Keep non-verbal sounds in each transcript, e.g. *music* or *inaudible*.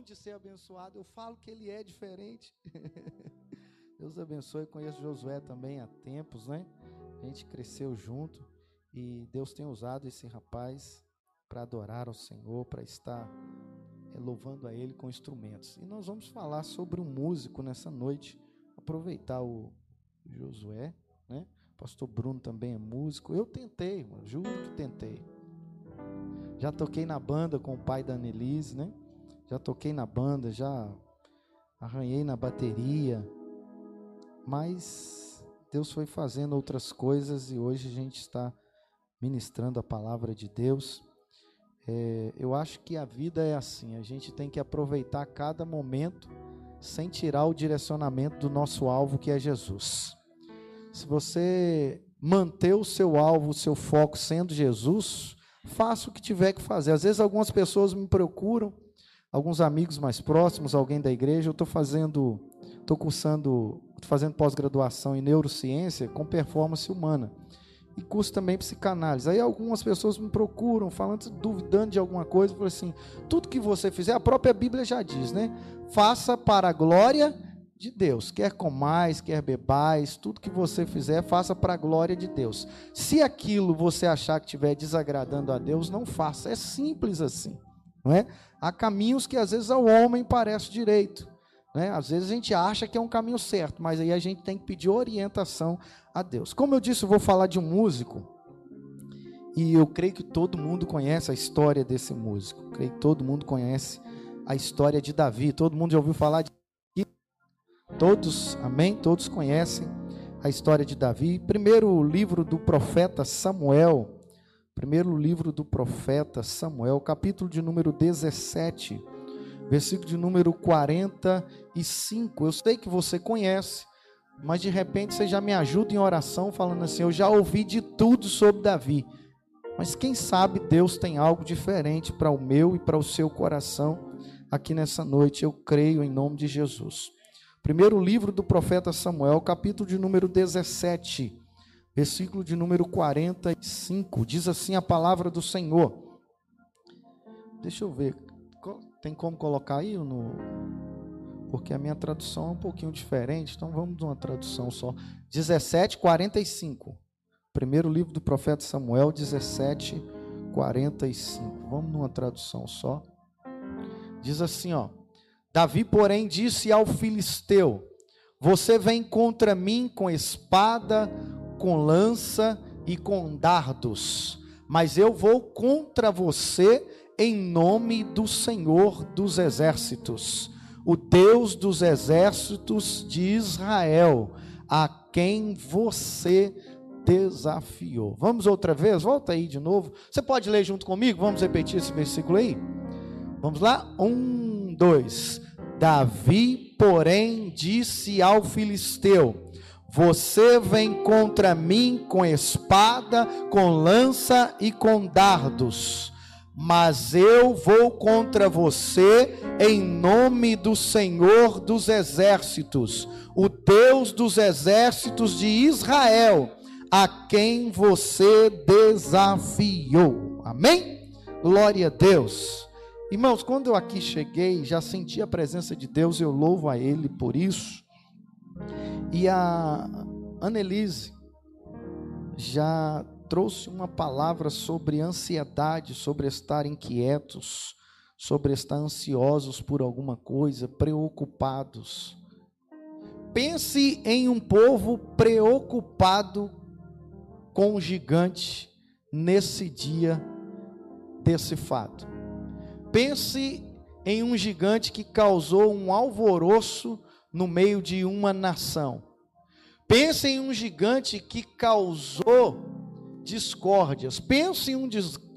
não de ser abençoado, eu falo que ele é diferente. *laughs* Deus abençoe. Conheço Josué também há tempos, né? A gente cresceu junto e Deus tem usado esse rapaz para adorar ao Senhor, para estar é, louvando a Ele com instrumentos. E nós vamos falar sobre um músico nessa noite. Aproveitar o Josué, né? Pastor Bruno também é músico. Eu tentei, juro que tentei. Já toquei na banda com o pai da Annelise, né? Já toquei na banda, já arranhei na bateria. Mas Deus foi fazendo outras coisas e hoje a gente está ministrando a palavra de Deus. É, eu acho que a vida é assim, a gente tem que aproveitar cada momento sem tirar o direcionamento do nosso alvo, que é Jesus. Se você manter o seu alvo, o seu foco sendo Jesus, faça o que tiver que fazer. Às vezes algumas pessoas me procuram, alguns amigos mais próximos, alguém da igreja, eu estou fazendo, estou cursando, fazendo pós-graduação em neurociência com performance humana e curso também psicanálise. Aí algumas pessoas me procuram, falando, duvidando de alguma coisa, falo assim: tudo que você fizer, a própria Bíblia já diz, né? Faça para a glória de Deus. Quer comais, quer bebais, tudo que você fizer, faça para a glória de Deus. Se aquilo você achar que estiver desagradando a Deus, não faça. É simples assim, não é? Há caminhos que às vezes ao homem parece direito. Né? Às vezes a gente acha que é um caminho certo, mas aí a gente tem que pedir orientação a Deus. Como eu disse, eu vou falar de um músico, e eu creio que todo mundo conhece a história desse músico. Eu creio que todo mundo conhece a história de Davi. Todo mundo já ouviu falar de Todos, amém? Todos conhecem a história de Davi. Primeiro livro do profeta Samuel. Primeiro livro do profeta Samuel, capítulo de número 17, versículo de número 45. Eu sei que você conhece, mas de repente você já me ajuda em oração, falando assim: Eu já ouvi de tudo sobre Davi, mas quem sabe Deus tem algo diferente para o meu e para o seu coração aqui nessa noite. Eu creio em nome de Jesus. Primeiro livro do profeta Samuel, capítulo de número 17, versículo de número 45, diz assim a palavra do Senhor. Deixa eu ver, tem como colocar aí no porque a minha tradução é um pouquinho diferente, então vamos de uma tradução só. 17, 45. Primeiro livro do profeta Samuel, 17, 45. Vamos numa tradução só. Diz assim, ó. Davi, porém, disse ao filisteu: Você vem contra mim com espada, com lança e com dardos, mas eu vou contra você em nome do Senhor dos exércitos o Deus dos exércitos de Israel, a quem você desafiou. Vamos outra vez? Volta aí de novo. Você pode ler junto comigo? Vamos repetir esse versículo aí? Vamos lá? Um, dois. Davi, porém, disse ao filisteu: Você vem contra mim com espada, com lança e com dardos mas eu vou contra você em nome do Senhor dos exércitos, o Deus dos exércitos de Israel, a quem você desafiou. Amém? Glória a Deus. Irmãos, quando eu aqui cheguei, já senti a presença de Deus, eu louvo a Ele por isso. E a Annelise já trouxe uma palavra sobre ansiedade, sobre estar inquietos, sobre estar ansiosos por alguma coisa, preocupados. Pense em um povo preocupado com o gigante nesse dia desse fato. Pense em um gigante que causou um alvoroço no meio de uma nação. Pense em um gigante que causou discórdias. Pense em um,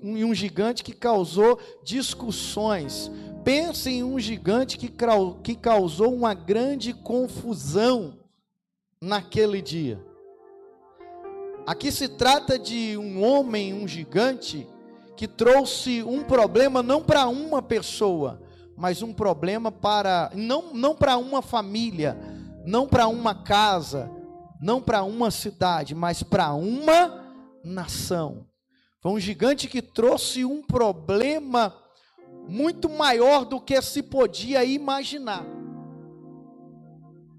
em um gigante que causou discussões. Pense em um gigante que, que causou uma grande confusão naquele dia. Aqui se trata de um homem, um gigante, que trouxe um problema não para uma pessoa, mas um problema para não, não para uma família, não para uma casa, não para uma cidade, mas para uma nação. Foi um gigante que trouxe um problema muito maior do que se podia imaginar.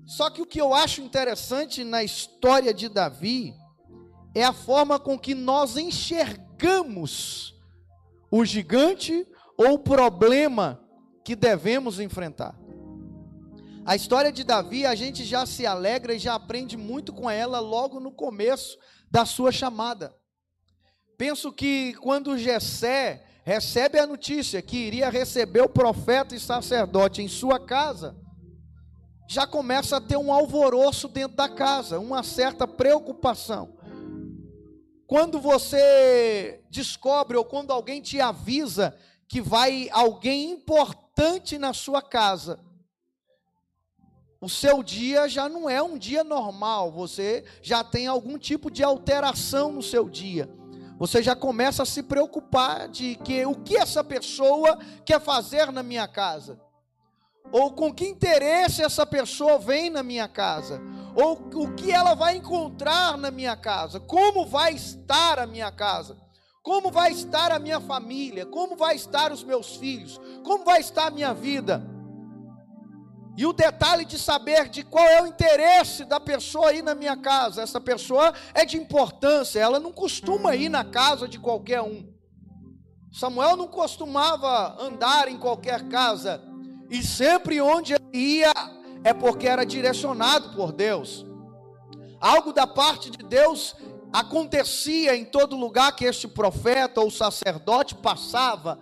Só que o que eu acho interessante na história de Davi é a forma com que nós enxergamos o gigante ou o problema que devemos enfrentar. A história de Davi, a gente já se alegra e já aprende muito com ela logo no começo da sua chamada. Penso que quando Jessé recebe a notícia que iria receber o profeta e sacerdote em sua casa, já começa a ter um alvoroço dentro da casa, uma certa preocupação. Quando você descobre ou quando alguém te avisa que vai alguém importante na sua casa, o seu dia já não é um dia normal, você já tem algum tipo de alteração no seu dia. Você já começa a se preocupar de que o que essa pessoa quer fazer na minha casa? Ou com que interesse essa pessoa vem na minha casa? Ou o que ela vai encontrar na minha casa? Como vai estar a minha casa? Como vai estar a minha família? Como vai estar os meus filhos? Como vai estar a minha vida? E o detalhe de saber de qual é o interesse da pessoa aí na minha casa. Essa pessoa é de importância, ela não costuma ir na casa de qualquer um. Samuel não costumava andar em qualquer casa, e sempre onde ia é porque era direcionado por Deus. Algo da parte de Deus acontecia em todo lugar que este profeta ou sacerdote passava,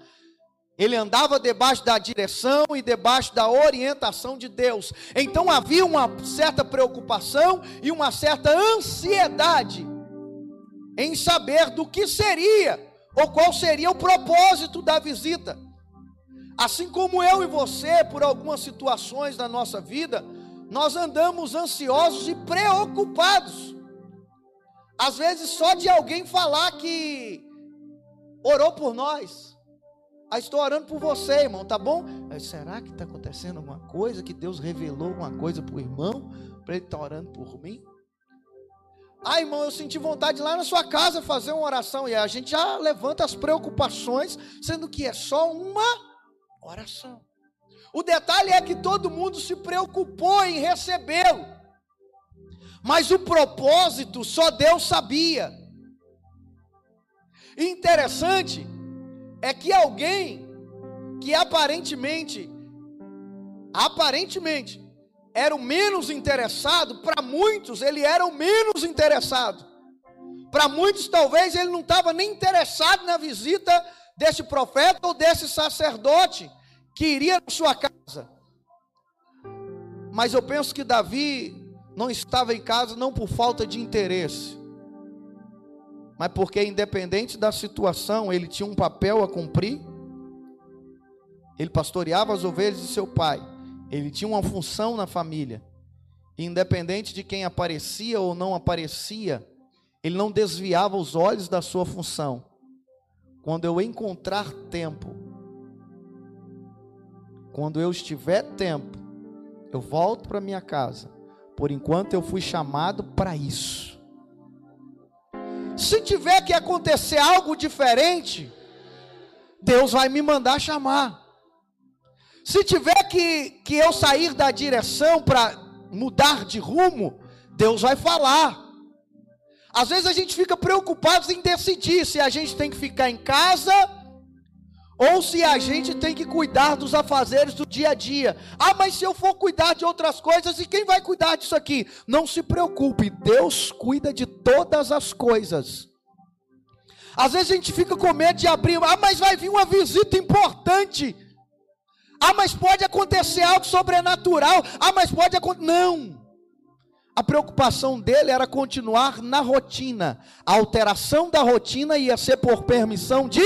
ele andava debaixo da direção e debaixo da orientação de Deus. Então havia uma certa preocupação e uma certa ansiedade em saber do que seria ou qual seria o propósito da visita. Assim como eu e você, por algumas situações da nossa vida, nós andamos ansiosos e preocupados. Às vezes só de alguém falar que orou por nós ah, estou orando por você, irmão, tá bom? Será que está acontecendo alguma coisa? Que Deus revelou alguma coisa para o irmão? Para ele estar tá orando por mim? Ah, irmão, eu senti vontade de ir lá na sua casa fazer uma oração. E a gente já levanta as preocupações, sendo que é só uma oração. O detalhe é que todo mundo se preocupou em recebê-lo. Mas o propósito só Deus sabia. interessante é que alguém que aparentemente, aparentemente, era o menos interessado, para muitos ele era o menos interessado. Para muitos, talvez, ele não estava nem interessado na visita desse profeta ou desse sacerdote que iria na sua casa. Mas eu penso que Davi não estava em casa não por falta de interesse, mas porque, independente da situação, ele tinha um papel a cumprir. Ele pastoreava as ovelhas de seu pai. Ele tinha uma função na família. Independente de quem aparecia ou não aparecia, ele não desviava os olhos da sua função. Quando eu encontrar tempo, quando eu estiver tempo, eu volto para minha casa. Por enquanto eu fui chamado para isso. Se tiver que acontecer algo diferente, Deus vai me mandar chamar. Se tiver que, que eu sair da direção para mudar de rumo, Deus vai falar. Às vezes a gente fica preocupado em decidir se a gente tem que ficar em casa ou se a gente tem que cuidar dos afazeres do dia a dia. Ah, mas se eu for cuidar de outras coisas, e quem vai cuidar disso aqui? Não se preocupe, Deus cuida de todas as coisas. Às vezes a gente fica com medo de abrir, ah, mas vai vir uma visita importante. Ah, mas pode acontecer algo sobrenatural. Ah, mas pode acontecer. Não. A preocupação dele era continuar na rotina. A alteração da rotina ia ser por permissão de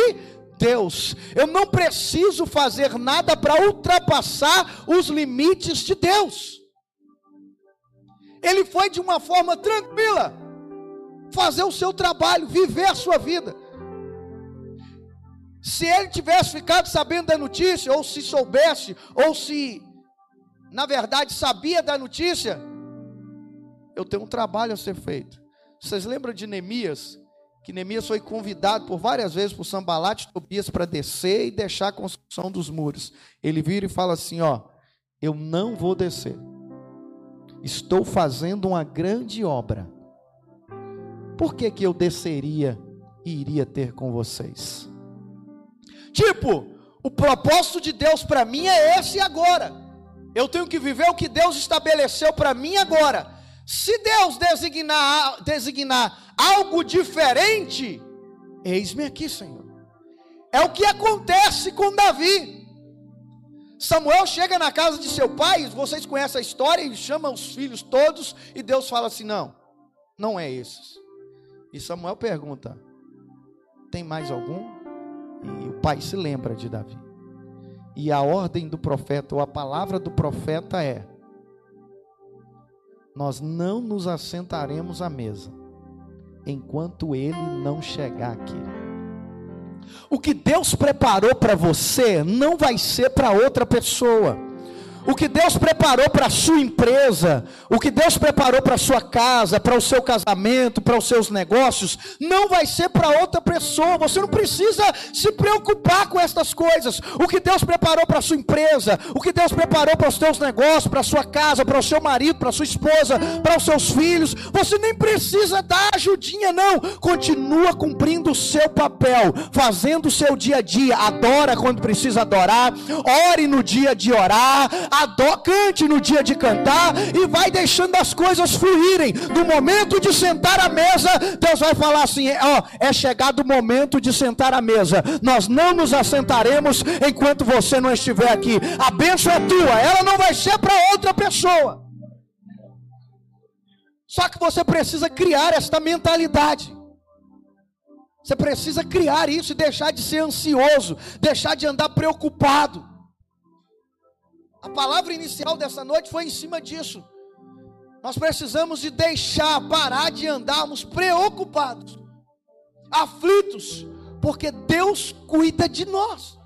Deus. Eu não preciso fazer nada para ultrapassar os limites de Deus. Ele foi de uma forma tranquila fazer o seu trabalho, viver a sua vida. Se ele tivesse ficado sabendo da notícia, ou se soubesse, ou se na verdade sabia da notícia, eu tenho um trabalho a ser feito. Vocês lembram de Neemias? Que Neemias foi convidado por várias vezes por Sambalat e Tobias para descer e deixar a construção dos muros. Ele vira e fala assim: Ó, eu não vou descer. Estou fazendo uma grande obra. Por que, que eu desceria e iria ter com vocês? Tipo, o propósito de Deus para mim é esse agora. Eu tenho que viver o que Deus estabeleceu para mim agora. Se Deus designar, designar algo diferente, eis-me aqui, Senhor. É o que acontece com Davi. Samuel chega na casa de seu pai, vocês conhecem a história, ele chama os filhos todos, e Deus fala assim: não, não é esses. E Samuel pergunta: tem mais algum? E o pai se lembra de Davi. E a ordem do profeta, ou a palavra do profeta é: nós não nos assentaremos à mesa enquanto ele não chegar aqui. O que Deus preparou para você não vai ser para outra pessoa. O que Deus preparou para a sua empresa, o que Deus preparou para a sua casa, para o seu casamento, para os seus negócios, não vai ser para outra pessoa. Você não precisa se preocupar com estas coisas. O que Deus preparou para a sua empresa, o que Deus preparou para os seus negócios, para a sua casa, para o seu marido, para a sua esposa, para os seus filhos, você nem precisa dar ajudinha, não. Continua cumprindo o seu papel, fazendo o seu dia a dia. Adora quando precisa adorar, ore no dia de orar adó, cante no dia de cantar e vai deixando as coisas fluírem. No momento de sentar à mesa, Deus vai falar assim: ó, é chegado o momento de sentar à mesa. Nós não nos assentaremos enquanto você não estiver aqui. A bênção é tua, ela não vai ser para outra pessoa. Só que você precisa criar esta mentalidade. Você precisa criar isso e deixar de ser ansioso, deixar de andar preocupado. A palavra inicial dessa noite foi em cima disso. Nós precisamos de deixar, parar de andarmos preocupados, aflitos, porque Deus cuida de nós.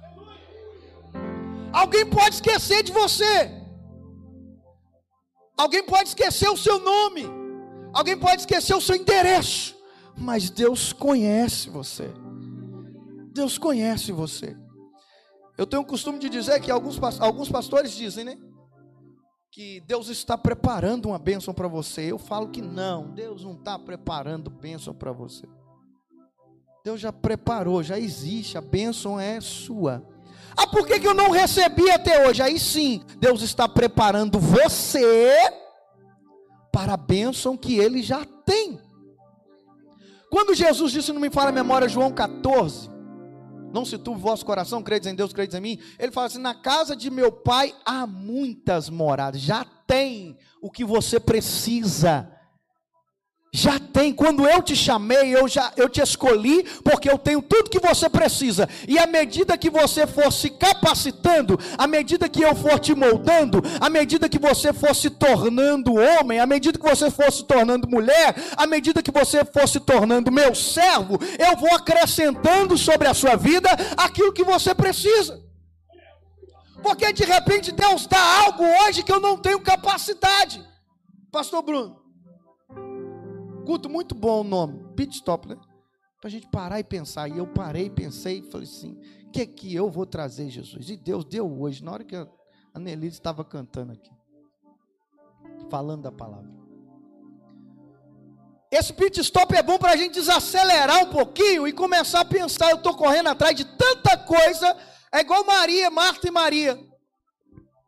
Alguém pode esquecer de você. Alguém pode esquecer o seu nome. Alguém pode esquecer o seu endereço. Mas Deus conhece você. Deus conhece você. Eu tenho o costume de dizer que alguns, alguns pastores dizem, né? Que Deus está preparando uma bênção para você. Eu falo que não, Deus não está preparando bênção para você. Deus já preparou, já existe, a bênção é sua. Ah, por que, que eu não recebi até hoje? Aí sim, Deus está preparando você para a bênção que ele já tem. Quando Jesus disse, não me fala a memória, João 14, não se turbe o vosso coração, credes em Deus, credes em mim. Ele fala assim: na casa de meu pai há muitas moradas, já tem o que você precisa. Já tem, quando eu te chamei, eu já eu te escolhi, porque eu tenho tudo que você precisa. E à medida que você for se capacitando, à medida que eu for te moldando, à medida que você for se tornando homem, à medida que você for se tornando mulher, à medida que você for se tornando meu servo, eu vou acrescentando sobre a sua vida aquilo que você precisa. Porque de repente Deus dá algo hoje que eu não tenho capacidade. Pastor Bruno, Culto muito bom o nome, pit stop, né? Para a gente parar e pensar. E eu parei, pensei e falei assim: o que é que eu vou trazer, Jesus? E Deus deu hoje, na hora que a Nelise estava cantando aqui, falando da palavra. Esse pit stop é bom para a gente desacelerar um pouquinho e começar a pensar. Eu estou correndo atrás de tanta coisa. É igual Maria, Marta e Maria.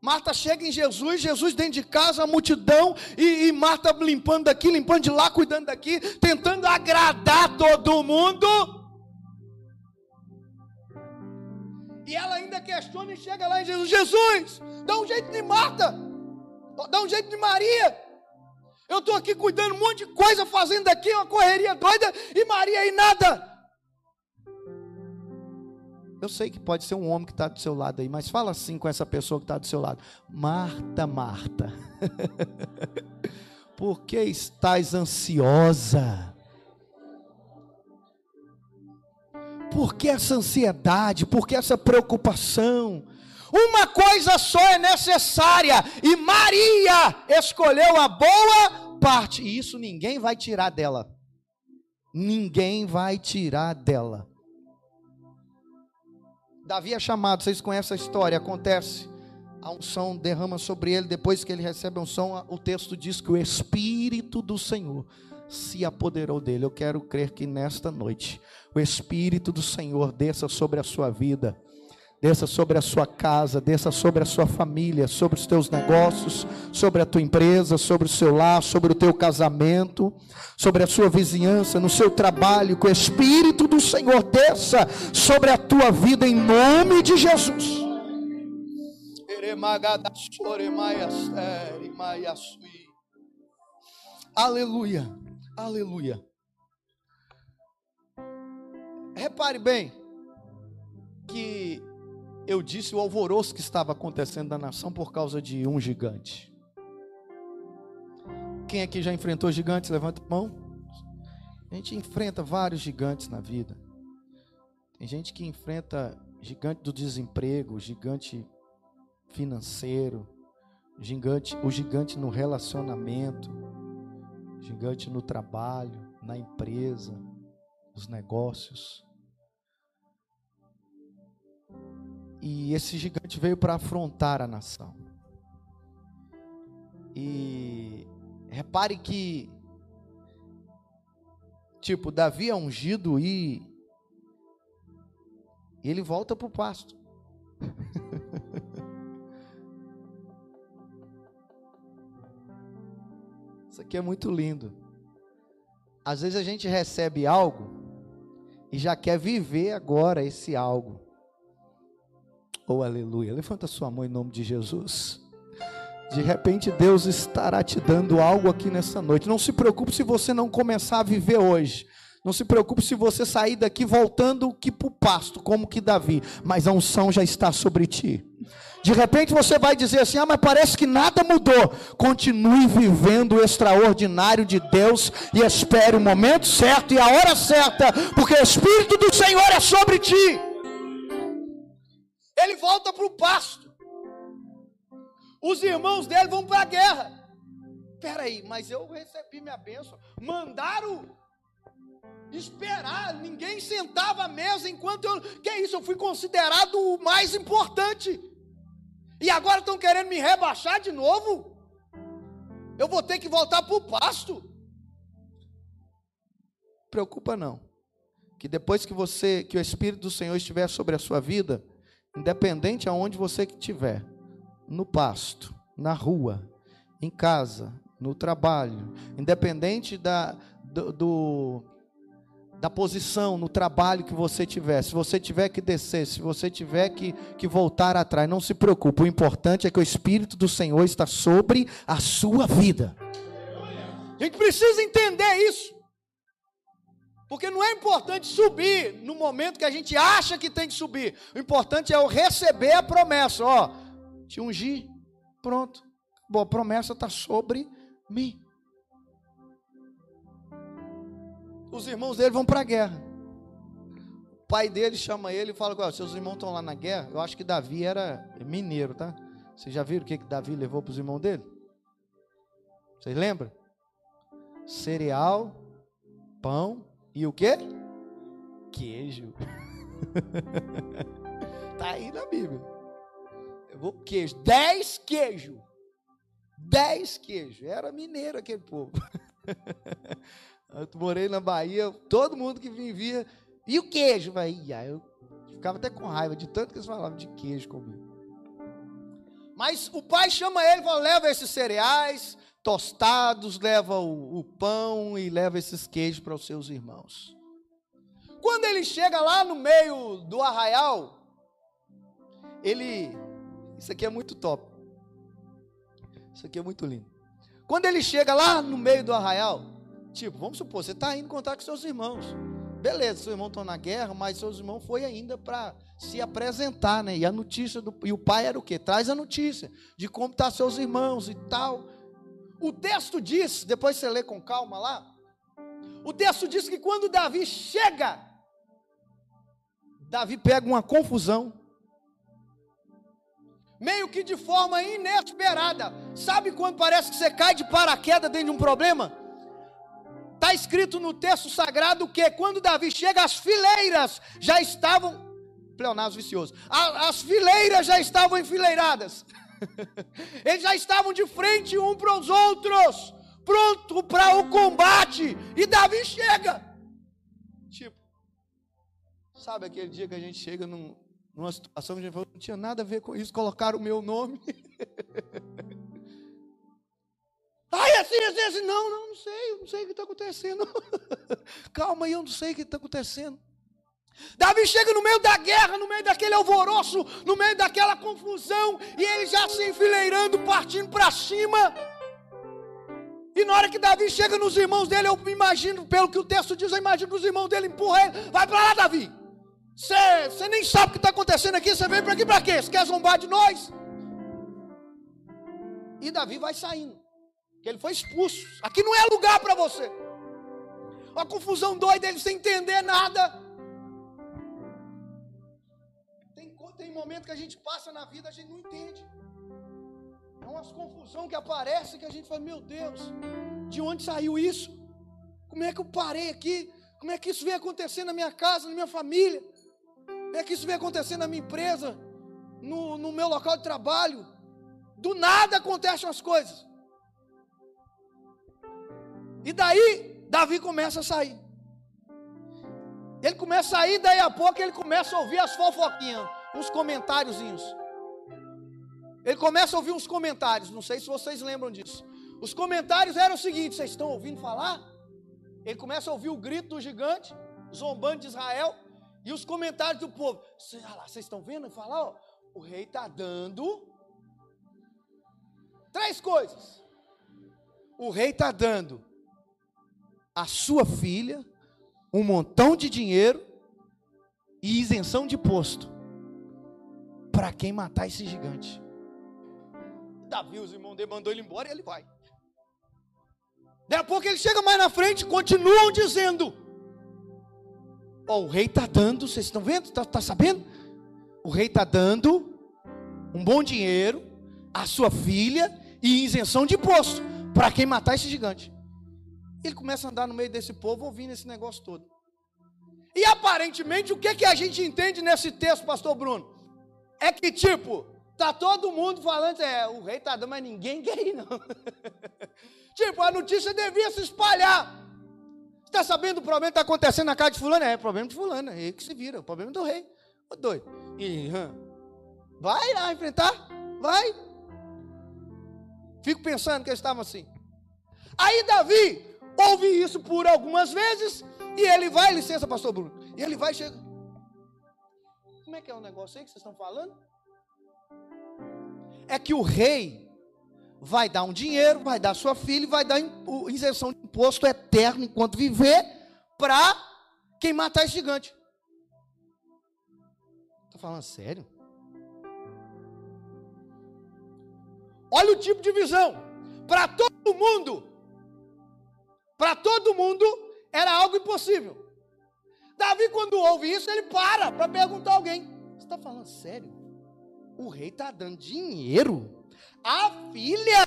Marta chega em Jesus, Jesus dentro de casa, a multidão, e, e Marta limpando daqui, limpando de lá, cuidando daqui, tentando agradar todo mundo. E ela ainda questiona e chega lá em Jesus: Jesus, dá um jeito de Marta, dá um jeito de Maria. Eu estou aqui cuidando um monte de coisa, fazendo aqui uma correria doida, e Maria aí nada. Eu sei que pode ser um homem que está do seu lado aí, mas fala assim com essa pessoa que está do seu lado: Marta, Marta, *laughs* por que estás ansiosa? Por que essa ansiedade? Por que essa preocupação? Uma coisa só é necessária, e Maria escolheu a boa parte, e isso ninguém vai tirar dela. ninguém vai tirar dela. Davi é chamado, vocês conhecem a história, acontece. A unção derrama sobre ele, depois que ele recebe a unção, o texto diz que o Espírito do Senhor se apoderou dele. Eu quero crer que nesta noite o Espírito do Senhor desça sobre a sua vida desça sobre a sua casa, desça sobre a sua família, sobre os teus negócios, sobre a tua empresa, sobre o seu lar, sobre o teu casamento, sobre a sua vizinhança, no seu trabalho, que o Espírito do Senhor desça sobre a tua vida em nome de Jesus. Aleluia, aleluia. Repare bem que eu disse o alvoroço que estava acontecendo na nação por causa de um gigante. Quem aqui já enfrentou gigantes? Levanta a mão. A gente enfrenta vários gigantes na vida. Tem gente que enfrenta gigante do desemprego, gigante financeiro, gigante, o gigante no relacionamento, gigante no trabalho, na empresa, nos negócios. E esse gigante veio para afrontar a nação. E repare que, tipo, Davi é ungido e ele volta para o pasto. *laughs* Isso aqui é muito lindo. Às vezes a gente recebe algo e já quer viver agora esse algo. Oh, aleluia. Levanta sua mão em nome de Jesus. De repente Deus estará te dando algo aqui nessa noite. Não se preocupe se você não começar a viver hoje. Não se preocupe se você sair daqui voltando que para o pasto, como que Davi. Mas a unção já está sobre ti. De repente você vai dizer assim: ah, mas parece que nada mudou. Continue vivendo o extraordinário de Deus e espere o momento certo e a hora certa, porque o Espírito do Senhor é sobre ti ele volta para o pasto. Os irmãos dele vão para a guerra. Aí, mas eu recebi minha bênção. Mandaram esperar, ninguém sentava à mesa enquanto eu. Que é isso? Eu fui considerado o mais importante. E agora estão querendo me rebaixar de novo? Eu vou ter que voltar para o pasto. Preocupa não. Que depois que você, que o Espírito do Senhor estiver sobre a sua vida, independente aonde você estiver, no pasto, na rua, em casa, no trabalho, independente da, do, do, da posição no trabalho que você tiver, se você tiver que descer, se você tiver que, que voltar atrás, não se preocupe, o importante é que o Espírito do Senhor está sobre a sua vida. A gente precisa entender isso. Porque não é importante subir no momento que a gente acha que tem que subir. O importante é eu receber a promessa. Ó, te ungir, pronto. Bom, a promessa está sobre mim. Os irmãos dele vão para a guerra. O pai dele chama ele e fala: oh, seus irmãos estão lá na guerra. Eu acho que Davi era mineiro, tá? Vocês já viram o que, que Davi levou para os irmãos dele? Vocês lembram? Cereal, pão e o que? Queijo. *laughs* tá aí na Bíblia. Eu vou queijo. Dez queijo. Dez queijo. Era mineiro aquele povo. *laughs* eu morei na Bahia, todo mundo que vinha E o queijo? Aí, eu ficava até com raiva de tanto que eles falavam de queijo comigo. Mas o pai chama ele e fala: leva esses cereais, tostados, leva o, o pão e leva esses queijos para os seus irmãos. Quando ele chega lá no meio do arraial, ele. Isso aqui é muito top. Isso aqui é muito lindo. Quando ele chega lá no meio do arraial, tipo, vamos supor, você está indo contar com seus irmãos. Beleza, seus irmãos estão na guerra, mas seus irmãos foi ainda para se apresentar, né? E a notícia do e o pai era o quê? Traz a notícia de como estão tá seus irmãos e tal. O texto diz, depois você lê com calma lá, o texto diz que quando Davi chega, Davi pega uma confusão, meio que de forma inesperada. Sabe quando parece que você cai de paraquedas dentro de um problema? Está escrito no texto sagrado que quando Davi chega, as fileiras já estavam. Pleonasmo vicioso. As fileiras já estavam enfileiradas. *laughs* *laughs* Eles já estavam de frente um para os outros, pronto para o combate. E Davi chega. Tipo, sabe aquele dia que a gente chega num, numa situação que a gente falou, não tinha nada a ver com isso, colocar o meu nome. *laughs* Ai, assim, assim, assim. Não, não, não sei, não sei o que está acontecendo. *laughs* Calma aí, eu não sei o que está acontecendo. Davi chega no meio da guerra, no meio daquele alvoroço, no meio daquela confusão, e ele já se enfileirando, partindo para cima. E na hora que Davi chega nos irmãos dele, eu imagino, pelo que o texto diz, eu imagino que os irmãos dele empurram ele. Vai para lá, Davi. Você nem sabe o que está acontecendo aqui, você veio para aqui para quê? Você quer zombar de nós? E Davi vai saindo, que ele foi expulso. Aqui não é lugar para você. Uma confusão doida, ele sem entender nada. Tem momento que a gente passa na vida, a gente não entende. É umas confusão que aparece que a gente fala, meu Deus, de onde saiu isso? Como é que eu parei aqui? Como é que isso vem acontecer na minha casa, na minha família? Como é que isso vem acontecer na minha empresa, no, no meu local de trabalho? Do nada acontecem as coisas. E daí, Davi começa a sair. Ele começa a sair, daí a pouco ele começa a ouvir as fofoquinhas uns comentáriozinhos. Ele começa a ouvir uns comentários, não sei se vocês lembram disso. Os comentários eram o seguinte: vocês estão ouvindo falar? Ele começa a ouvir o grito do gigante, zombando de Israel, e os comentários do povo. Vocês estão vendo falar? Ó, o rei está dando três coisas. O rei está dando a sua filha um montão de dinheiro e isenção de posto para quem matar esse gigante. Davi, os irmãos dele mandou ele embora e ele vai. Daí a pouco ele chega mais na frente, continuam dizendo: Ó, oh, o rei está dando, vocês estão vendo? Está tá sabendo? O rei está dando um bom dinheiro à sua filha e isenção de imposto para quem matar esse gigante. Ele começa a andar no meio desse povo ouvindo esse negócio todo. E aparentemente, o que, que a gente entende nesse texto, pastor Bruno? É que tipo, tá todo mundo falando, é, o rei tá dando, mas ninguém quer ir, não. *laughs* tipo, a notícia devia se espalhar. Está sabendo o problema que está acontecendo na casa de fulano? É, problema de fulano, é ele que se vira, o problema do rei. Ô doido. E, hum, vai lá enfrentar, vai. Fico pensando que eles estavam assim. Aí Davi ouve isso por algumas vezes e ele vai, licença, pastor Bruno, e ele vai chega. Como é que é o negócio aí que vocês estão falando? É que o rei vai dar um dinheiro, vai dar sua filha vai dar isenção de imposto eterno enquanto viver para quem matar esse gigante. Está falando sério? Olha o tipo de visão. Para todo mundo, para todo mundo era algo impossível. Davi, quando ouve isso, ele para para perguntar a alguém: Você está falando sério? O rei está dando dinheiro à filha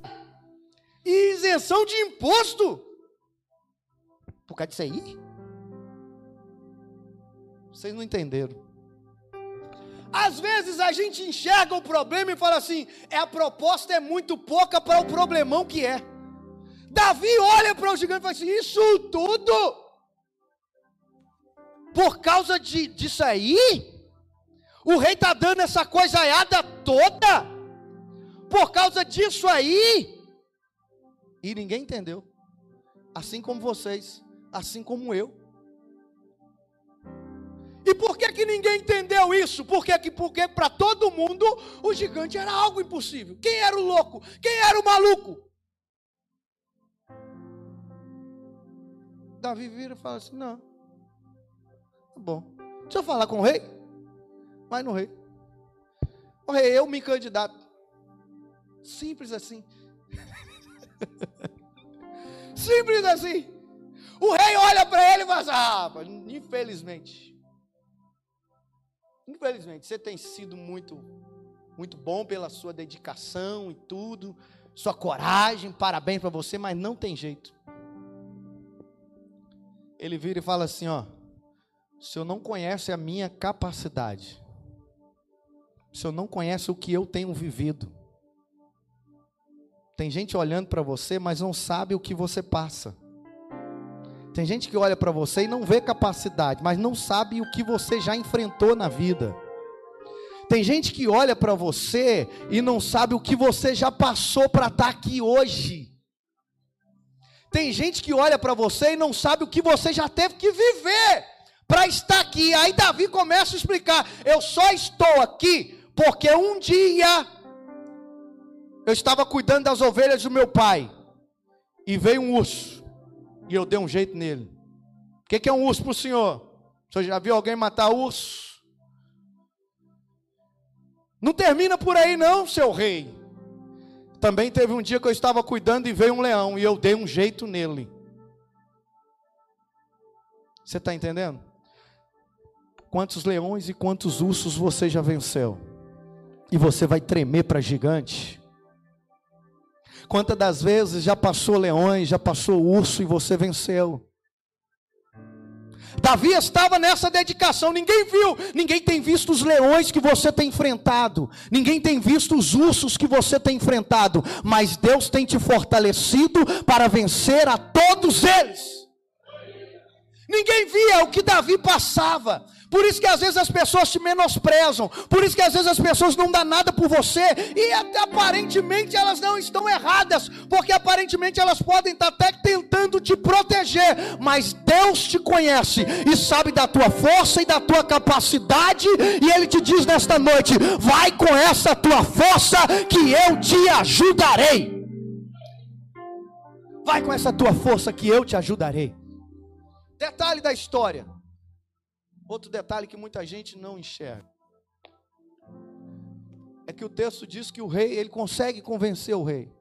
e isenção de imposto por causa disso aí? Vocês não entenderam. Às vezes a gente enxerga o problema e fala assim: é a proposta é muito pouca para o problemão que é. Davi olha para o gigante e fala assim: isso tudo por causa de, disso aí, o rei está dando essa coisaiada toda. Por causa disso aí. E ninguém entendeu. Assim como vocês, assim como eu. E por que, que ninguém entendeu isso? Porque, que, porque para todo mundo o gigante era algo impossível. Quem era o louco? Quem era o maluco? Davi vira e fala assim: não. Tá bom. Deixa eu falar com o rei. Vai no rei. O rei, eu me candidato. Simples assim. *laughs* Simples assim. O rei olha para ele e fala assim, ah, infelizmente. Infelizmente, você tem sido muito, muito bom pela sua dedicação e tudo, sua coragem, parabéns para você, mas não tem jeito. Ele vira e fala assim: Ó, o senhor não conhece a minha capacidade, o senhor não conhece o que eu tenho vivido. Tem gente olhando para você, mas não sabe o que você passa. Tem gente que olha para você e não vê capacidade, mas não sabe o que você já enfrentou na vida. Tem gente que olha para você e não sabe o que você já passou para estar tá aqui hoje. Tem gente que olha para você e não sabe o que você já teve que viver para estar aqui. Aí Davi começa a explicar: eu só estou aqui porque um dia eu estava cuidando das ovelhas do meu pai e veio um urso e eu dei um jeito nele. O que, é um urso para o senhor? Você já viu alguém matar urso? Não termina por aí, não, seu rei. Também teve um dia que eu estava cuidando e veio um leão e eu dei um jeito nele. Você está entendendo? Quantos leões e quantos ursos você já venceu? E você vai tremer para gigante? Quantas das vezes já passou leões, já passou urso e você venceu? Davi estava nessa dedicação, ninguém viu, ninguém tem visto os leões que você tem enfrentado, ninguém tem visto os ursos que você tem enfrentado, mas Deus tem te fortalecido para vencer a todos eles. Ninguém via o que Davi passava, por isso que às vezes as pessoas te menosprezam. Por isso que às vezes as pessoas não dão nada por você. E aparentemente elas não estão erradas. Porque aparentemente elas podem estar até tentando te proteger. Mas Deus te conhece e sabe da tua força e da tua capacidade. E Ele te diz nesta noite: vai com essa tua força que eu te ajudarei. Vai com essa tua força que eu te ajudarei. Detalhe da história. Outro detalhe que muita gente não enxerga é que o texto diz que o rei, ele consegue convencer o rei.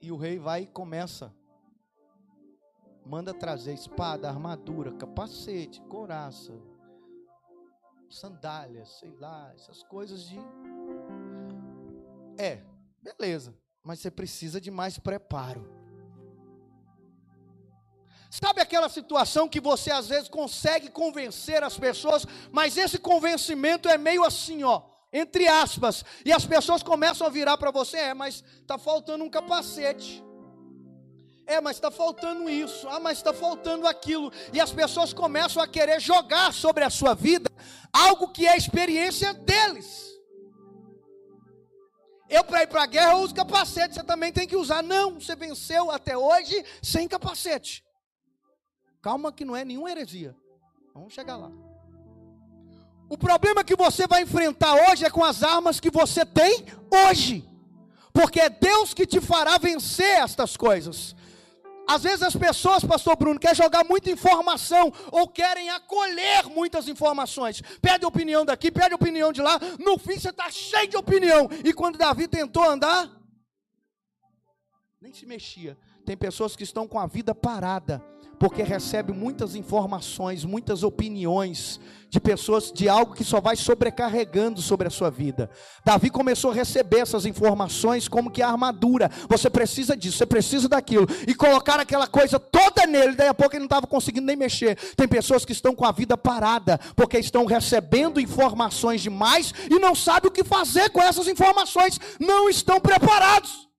E o rei vai e começa. Manda trazer espada, armadura, capacete, coraça, sandálias, sei lá, essas coisas de. É, beleza. Mas você precisa de mais preparo. Sabe aquela situação que você às vezes consegue convencer as pessoas, mas esse convencimento é meio assim, ó, entre aspas, e as pessoas começam a virar para você, é, mas está faltando um capacete. É, mas está faltando isso. Ah, mas está faltando aquilo. E as pessoas começam a querer jogar sobre a sua vida algo que é experiência deles. Eu, para ir para a guerra, uso capacete. Você também tem que usar. Não, você venceu até hoje sem capacete. Calma que não é nenhuma heresia. Vamos chegar lá. O problema que você vai enfrentar hoje é com as armas que você tem hoje. Porque é Deus que te fará vencer estas coisas. Às vezes as pessoas, pastor Bruno, querem jogar muita informação ou querem acolher muitas informações. Pede opinião daqui, pede opinião de lá. No fim você está cheio de opinião. E quando Davi tentou andar, nem se mexia. Tem pessoas que estão com a vida parada porque recebe muitas informações, muitas opiniões de pessoas de algo que só vai sobrecarregando sobre a sua vida. Davi começou a receber essas informações como que a armadura. Você precisa disso, você precisa daquilo e colocar aquela coisa toda nele. Daí a pouco ele não estava conseguindo nem mexer. Tem pessoas que estão com a vida parada porque estão recebendo informações demais e não sabem o que fazer com essas informações. Não estão preparados.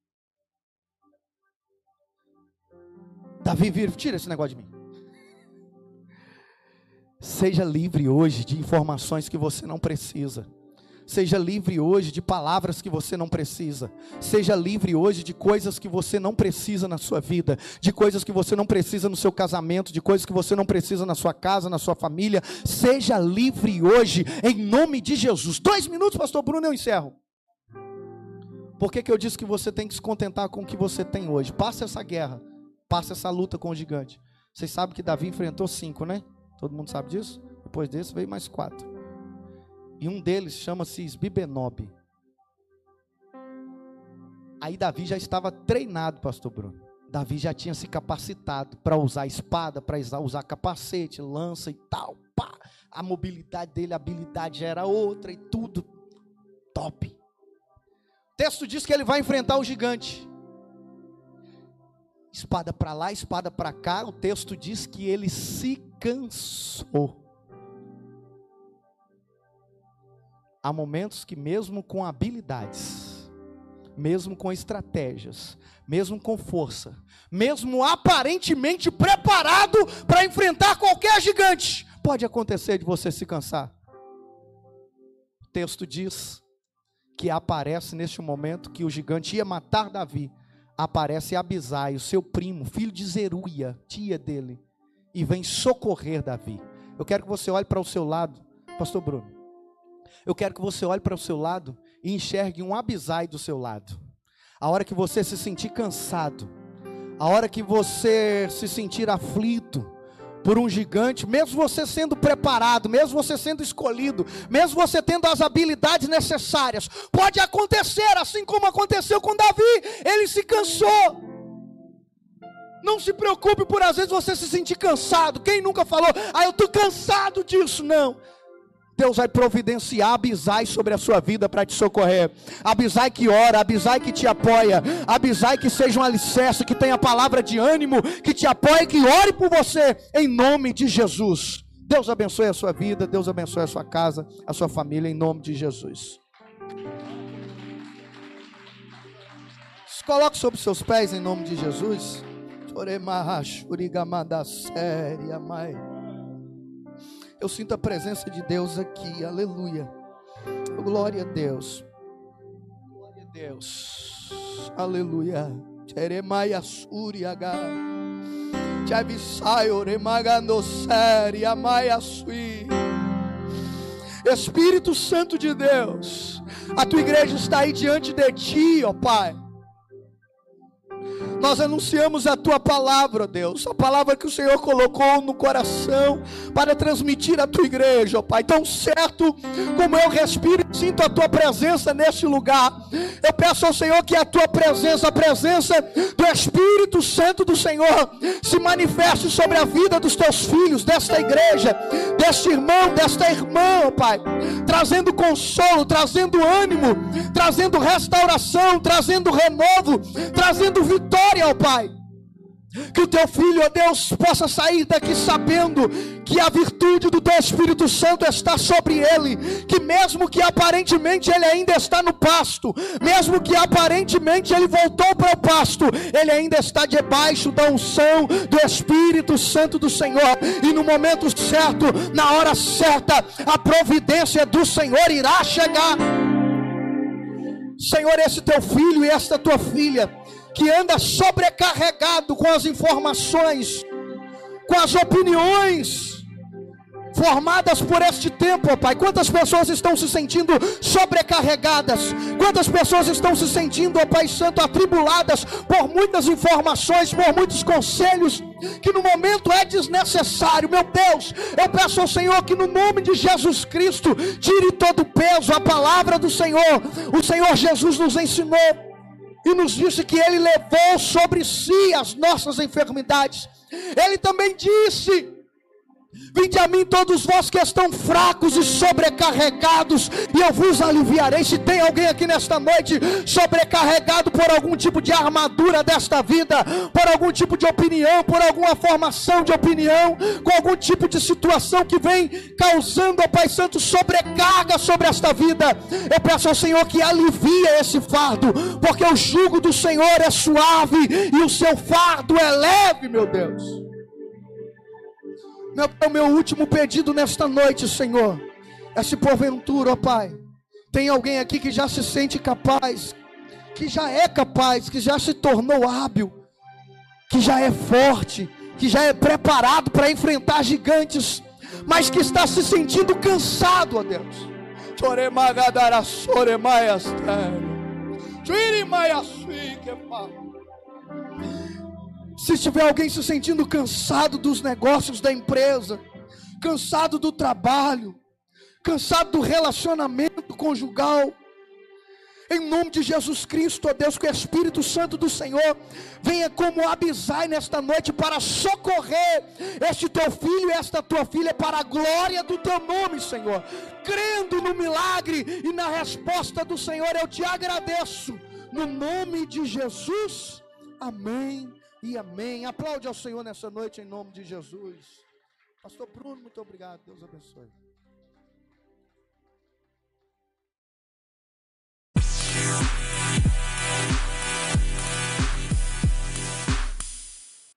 Davi vira, tira esse negócio de mim. Seja livre hoje de informações que você não precisa. Seja livre hoje de palavras que você não precisa. Seja livre hoje de coisas que você não precisa na sua vida, de coisas que você não precisa no seu casamento, de coisas que você não precisa na sua casa, na sua família. Seja livre hoje, em nome de Jesus. Dois minutos, Pastor Bruno, eu encerro. Por que, que eu disse que você tem que se contentar com o que você tem hoje? Passa essa guerra passa essa luta com o gigante. Vocês sabem que Davi enfrentou cinco, né? Todo mundo sabe disso? Depois desse veio mais quatro. E um deles chama-se Sbibenob. Aí Davi já estava treinado, pastor Bruno. Davi já tinha se capacitado para usar espada, para usar capacete, lança e tal. Pá. A mobilidade dele, a habilidade já era outra e tudo top. O texto diz que ele vai enfrentar o gigante. Espada para lá, espada para cá, o texto diz que ele se cansou. Há momentos que, mesmo com habilidades, mesmo com estratégias, mesmo com força, mesmo aparentemente preparado para enfrentar qualquer gigante, pode acontecer de você se cansar. O texto diz que aparece neste momento que o gigante ia matar Davi aparece Abisai, o seu primo, filho de Zeruia, tia dele, e vem socorrer Davi. Eu quero que você olhe para o seu lado, pastor Bruno. Eu quero que você olhe para o seu lado e enxergue um Abisai do seu lado. A hora que você se sentir cansado, a hora que você se sentir aflito, por um gigante, mesmo você sendo preparado, mesmo você sendo escolhido, mesmo você tendo as habilidades necessárias, pode acontecer, assim como aconteceu com Davi, ele se cansou. Não se preocupe por às vezes você se sentir cansado. Quem nunca falou, ah, eu estou cansado disso? Não. Deus vai providenciar Abisai sobre a sua vida para te socorrer. Abisai que ora, Abisai que te apoia, Abisai que seja um alicerce, que tenha palavra de ânimo, que te apoie, que ore por você, em nome de Jesus. Deus abençoe a sua vida, Deus abençoe a sua casa, a sua família, em nome de Jesus. Se coloque sobre seus pés em nome de Jesus. séria, mãe. Eu sinto a presença de Deus aqui, aleluia. Glória a Deus. Glória a Deus. Aleluia. Jeremiah Suriaga. Chavisayo remagando série, amai sui. Espírito Santo de Deus, a tua igreja está aí diante de ti, ó Pai. Nós anunciamos a tua palavra, Deus, a palavra que o Senhor colocou no coração para transmitir à tua igreja, ó Pai. Tão certo como eu respiro e sinto a tua presença neste lugar, eu peço ao Senhor que a tua presença, a presença do Espírito Santo do Senhor, se manifeste sobre a vida dos teus filhos, desta igreja, deste irmão, desta irmã, ó Pai, trazendo consolo, trazendo ânimo, trazendo restauração, trazendo renovo, trazendo vitória, ó Pai. Que o teu filho, ó Deus, possa sair daqui sabendo que a virtude do teu Espírito Santo está sobre ele, que mesmo que aparentemente ele ainda está no pasto, mesmo que aparentemente ele voltou para o pasto, ele ainda está debaixo da unção do Espírito Santo do Senhor, e no momento certo, na hora certa, a providência do Senhor irá chegar. Senhor, esse teu filho e esta tua filha, que anda sobrecarregado com as informações, com as opiniões, formadas por este tempo, ó Pai. Quantas pessoas estão se sentindo sobrecarregadas? Quantas pessoas estão se sentindo, ó Pai Santo, atribuladas por muitas informações, por muitos conselhos que no momento é desnecessário. Meu Deus, eu peço ao Senhor que no nome de Jesus Cristo tire todo o peso, a palavra do Senhor. O Senhor Jesus nos ensinou e nos disse que ele levou sobre si as nossas enfermidades. Ele também disse Vinde a mim todos vós que estão fracos e sobrecarregados, e eu vos aliviarei. Se tem alguém aqui nesta noite sobrecarregado por algum tipo de armadura desta vida, por algum tipo de opinião, por alguma formação de opinião, com algum tipo de situação que vem causando, ó Pai Santo, sobrecarga sobre esta vida, eu peço ao Senhor que alivie esse fardo, porque o jugo do Senhor é suave e o seu fardo é leve, meu Deus. Meu, o meu último pedido nesta noite, Senhor, é se porventura, ó Pai, tem alguém aqui que já se sente capaz, que já é capaz, que já se tornou hábil, que já é forte, que já é preparado para enfrentar gigantes, mas que está se sentindo cansado, ó Deus. Choremagadara, soremaias, se tiver alguém se sentindo cansado dos negócios da empresa, cansado do trabalho, cansado do relacionamento conjugal, em nome de Jesus Cristo, ó Deus, que o Espírito Santo do Senhor venha como Abisai nesta noite para socorrer este teu filho e esta tua filha para a glória do teu nome, Senhor. Crendo no milagre e na resposta do Senhor, eu te agradeço. No nome de Jesus, amém e amém. Aplaude ao Senhor nessa noite em nome de Jesus. Pastor Bruno, muito obrigado. Deus abençoe.